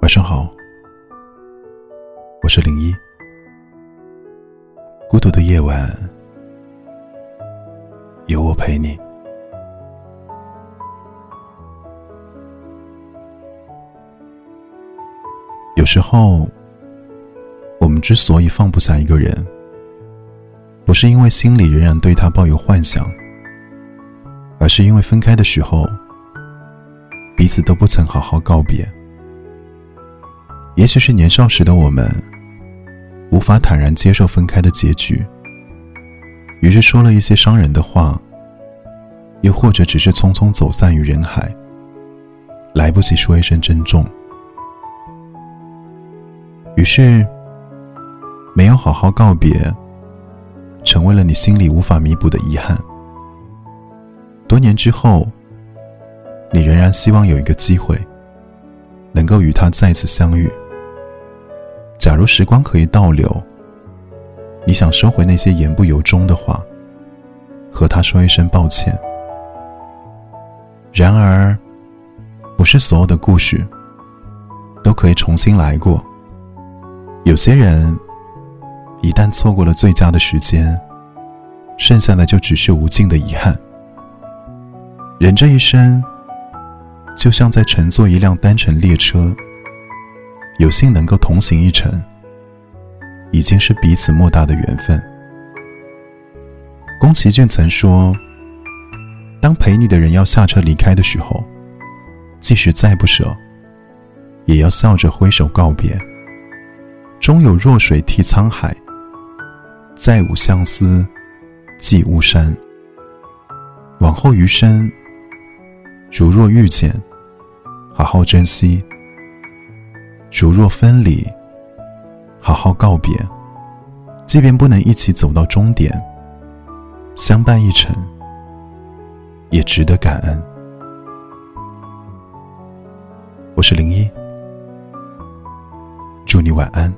晚上好，我是零一。孤独的夜晚，有我陪你。有时候，之所以放不下一个人，不是因为心里仍然对他抱有幻想，而是因为分开的时候，彼此都不曾好好告别。也许是年少时的我们无法坦然接受分开的结局，于是说了一些伤人的话，又或者只是匆匆走散于人海，来不及说一声珍重，于是好好告别，成为了你心里无法弥补的遗憾。多年之后，你仍然希望有一个机会，能够与他再次相遇。假如时光可以倒流，你想收回那些言不由衷的话，和他说一声抱歉。然而，不是所有的故事都可以重新来过。有些人一旦错过了最佳的时间，剩下的就只是无尽的遗憾。人这一生，就像在乘坐一辆单程列车。有幸能够同行一程，已经是彼此莫大的缘分。宫崎骏曾说：“当陪你的人要下车离开的时候，即使再不舍，也要笑着挥手告别。终有弱水替沧海，再无相思寄巫山。往后余生，如若遇见，好好珍惜。”如若分离，好好告别。即便不能一起走到终点，相伴一程，也值得感恩。我是零一，祝你晚安。